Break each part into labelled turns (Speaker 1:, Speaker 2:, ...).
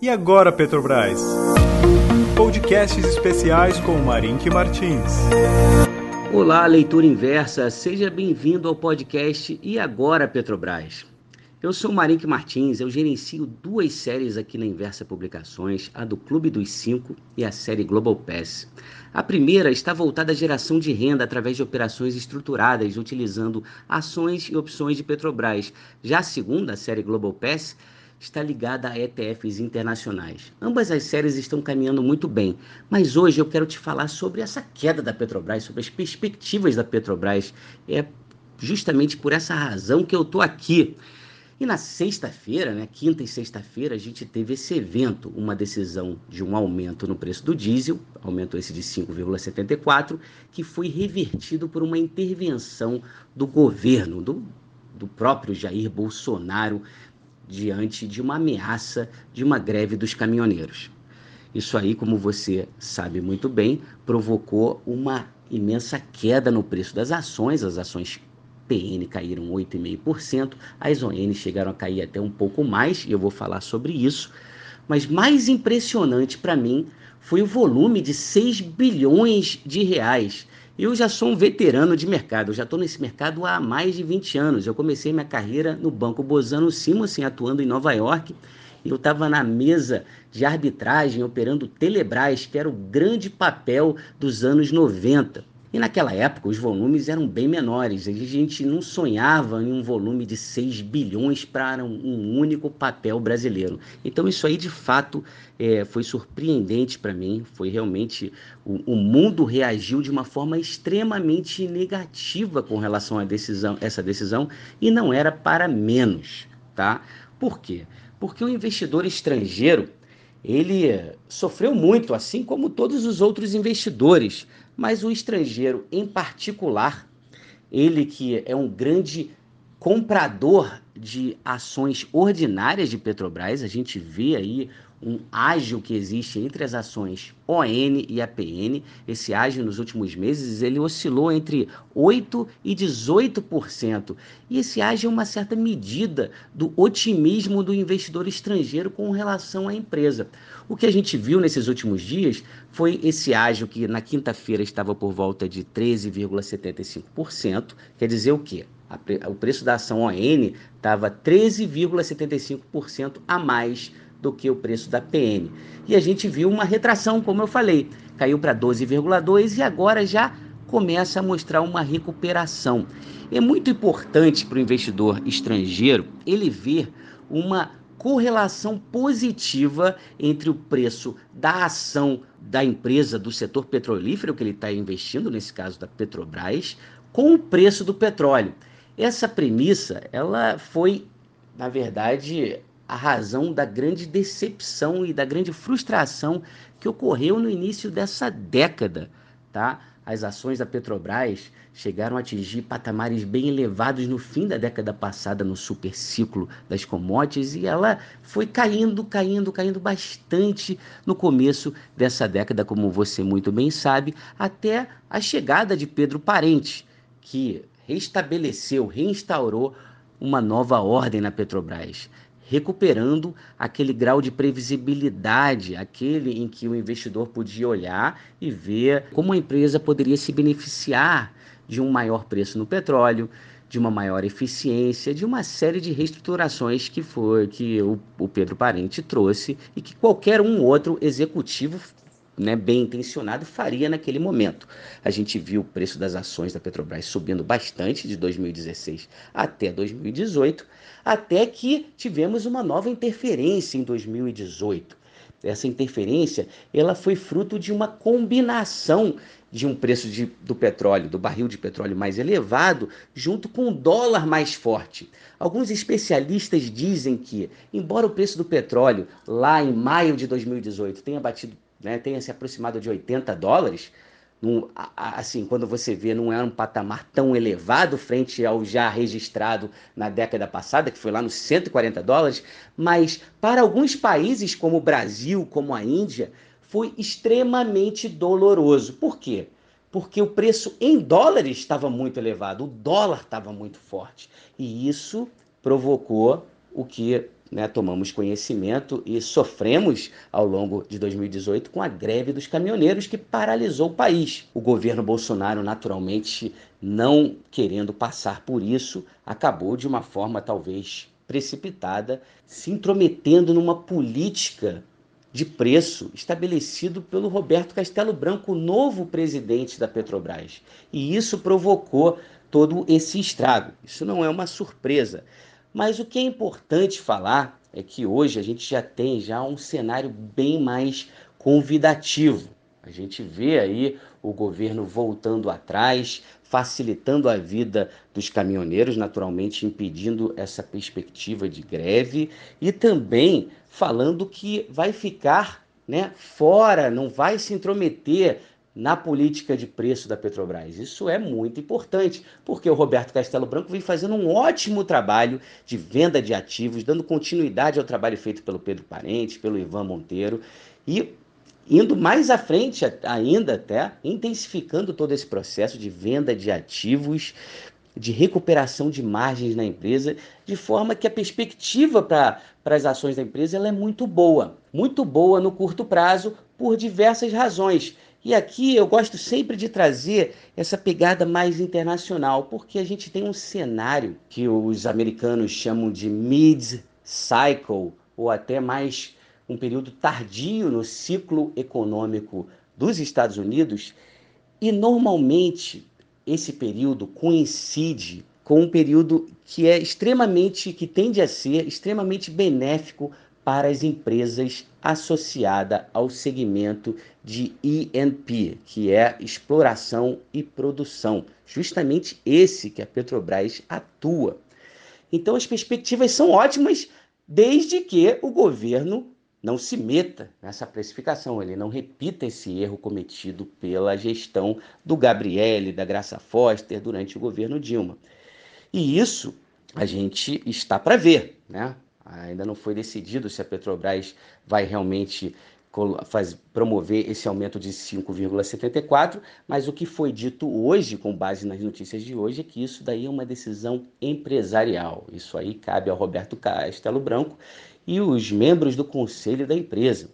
Speaker 1: E agora, Petrobras? Podcasts especiais com Marink Martins.
Speaker 2: Olá, leitura inversa, seja bem-vindo ao podcast E Agora, Petrobras? Eu sou Marink Martins, eu gerencio duas séries aqui na Inversa Publicações, a do Clube dos Cinco e a série Global Pass. A primeira está voltada à geração de renda através de operações estruturadas, utilizando ações e opções de Petrobras. Já a segunda, a série Global Pass, está ligada a ETFs internacionais. Ambas as séries estão caminhando muito bem, mas hoje eu quero te falar sobre essa queda da Petrobras, sobre as perspectivas da Petrobras. É justamente por essa razão que eu estou aqui. E na sexta-feira, né, quinta e sexta-feira, a gente teve esse evento, uma decisão de um aumento no preço do diesel, aumento esse de 5,74, que foi revertido por uma intervenção do governo, do, do próprio Jair Bolsonaro, diante de uma ameaça de uma greve dos caminhoneiros. Isso aí, como você sabe muito bem, provocou uma imensa queda no preço das ações, as ações PN caíram 8,5%, as ON chegaram a cair até um pouco mais, e eu vou falar sobre isso. Mas mais impressionante para mim foi o volume de 6 bilhões de reais eu já sou um veterano de mercado, eu já estou nesse mercado há mais de 20 anos. Eu comecei minha carreira no Banco Bozano Simonsen, atuando em Nova York. Eu estava na mesa de arbitragem operando Telebrás, que era o grande papel dos anos 90. E naquela época os volumes eram bem menores, a gente não sonhava em um volume de 6 bilhões para um, único papel brasileiro. Então isso aí de fato é, foi surpreendente para mim, foi realmente o, o, mundo reagiu de uma forma extremamente negativa com relação a decisão, essa decisão e não era para menos, tá? Por quê? Porque o investidor estrangeiro ele sofreu muito, assim como todos os outros investidores, mas o estrangeiro em particular, ele que é um grande comprador de ações ordinárias de Petrobras, a gente vê aí um ágio que existe entre as ações ON e APN. Esse ágio nos últimos meses ele oscilou entre 8 e 18%. E esse ágio é uma certa medida do otimismo do investidor estrangeiro com relação à empresa. O que a gente viu nesses últimos dias foi esse ágio que na quinta-feira estava por volta de 13,75%. Quer dizer o quê? o preço da ação ON estava 13,75% a mais do que o preço da PN. E a gente viu uma retração, como eu falei, caiu para 12,2 e agora já começa a mostrar uma recuperação. É muito importante para o investidor estrangeiro ele ver uma correlação positiva entre o preço da ação da empresa do setor petrolífero que ele está investindo, nesse caso da Petrobras, com o preço do petróleo. Essa premissa, ela foi, na verdade, a razão da grande decepção e da grande frustração que ocorreu no início dessa década, tá? As ações da Petrobras chegaram a atingir patamares bem elevados no fim da década passada no super ciclo das commodities e ela foi caindo, caindo, caindo bastante no começo dessa década, como você muito bem sabe, até a chegada de Pedro Parente, que restabeleceu, reinstaurou uma nova ordem na Petrobras recuperando aquele grau de previsibilidade, aquele em que o investidor podia olhar e ver como a empresa poderia se beneficiar de um maior preço no petróleo, de uma maior eficiência, de uma série de reestruturações que foi que o, o Pedro Parente trouxe e que qualquer um outro executivo né, bem intencionado faria naquele momento. A gente viu o preço das ações da Petrobras subindo bastante de 2016 até 2018, até que tivemos uma nova interferência em 2018. Essa interferência ela foi fruto de uma combinação de um preço de, do petróleo, do barril de petróleo mais elevado, junto com o dólar mais forte. Alguns especialistas dizem que, embora o preço do petróleo lá em maio de 2018 tenha batido né, tenha se aproximado de 80 dólares, num, assim, quando você vê, não é um patamar tão elevado frente ao já registrado na década passada, que foi lá nos 140 dólares, mas para alguns países, como o Brasil, como a Índia, foi extremamente doloroso. Por quê? Porque o preço em dólares estava muito elevado, o dólar estava muito forte. E isso provocou o que né, tomamos conhecimento e sofremos ao longo de 2018 com a greve dos caminhoneiros que paralisou o país. O governo Bolsonaro, naturalmente, não querendo passar por isso, acabou de uma forma talvez precipitada se intrometendo numa política de preço estabelecido pelo Roberto Castelo Branco, novo presidente da Petrobras. E isso provocou todo esse estrago. Isso não é uma surpresa. Mas o que é importante falar é que hoje a gente já tem já um cenário bem mais convidativo. A gente vê aí o governo voltando atrás, facilitando a vida dos caminhoneiros, naturalmente impedindo essa perspectiva de greve e também falando que vai ficar né, fora, não vai se intrometer na política de preço da Petrobras. Isso é muito importante, porque o Roberto Castelo Branco vem fazendo um ótimo trabalho de venda de ativos, dando continuidade ao trabalho feito pelo Pedro Parente, pelo Ivan Monteiro e indo mais à frente ainda até, intensificando todo esse processo de venda de ativos, de recuperação de margens na empresa, de forma que a perspectiva para as ações da empresa ela é muito boa, muito boa no curto prazo por diversas razões. E aqui eu gosto sempre de trazer essa pegada mais internacional, porque a gente tem um cenário que os americanos chamam de mid-cycle, ou até mais um período tardio no ciclo econômico dos Estados Unidos, e normalmente esse período coincide com um período que é extremamente, que tende a ser extremamente benéfico para as empresas associadas ao segmento de E&P, que é exploração e produção. Justamente esse que a Petrobras atua. Então as perspectivas são ótimas desde que o governo não se meta nessa precificação, ele não repita esse erro cometido pela gestão do Gabriele, da Graça Foster durante o governo Dilma. E isso a gente está para ver, né? Ainda não foi decidido se a Petrobras vai realmente faz, promover esse aumento de 5,74, mas o que foi dito hoje, com base nas notícias de hoje, é que isso daí é uma decisão empresarial. Isso aí cabe ao Roberto Castelo Branco e os membros do conselho da empresa.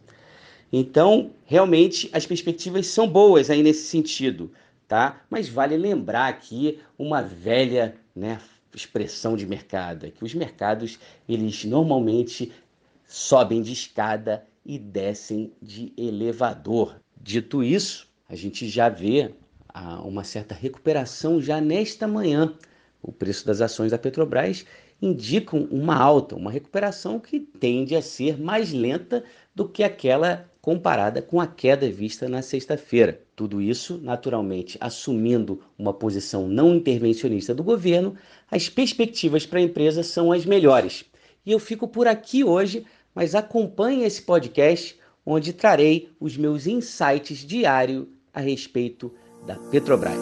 Speaker 2: Então, realmente, as perspectivas são boas aí nesse sentido, tá? Mas vale lembrar aqui uma velha né, expressão de mercado, é que os mercados, eles normalmente sobem de escada e descem de elevador. Dito isso, a gente já vê ah, uma certa recuperação já nesta manhã. O preço das ações da Petrobras indicam uma alta, uma recuperação que tende a ser mais lenta do que aquela comparada com a queda vista na sexta-feira. Tudo isso, naturalmente, assumindo uma posição não intervencionista do governo, as perspectivas para a empresa são as melhores. E eu fico por aqui hoje, mas acompanhe esse podcast onde trarei os meus insights diários a respeito da Petrobras.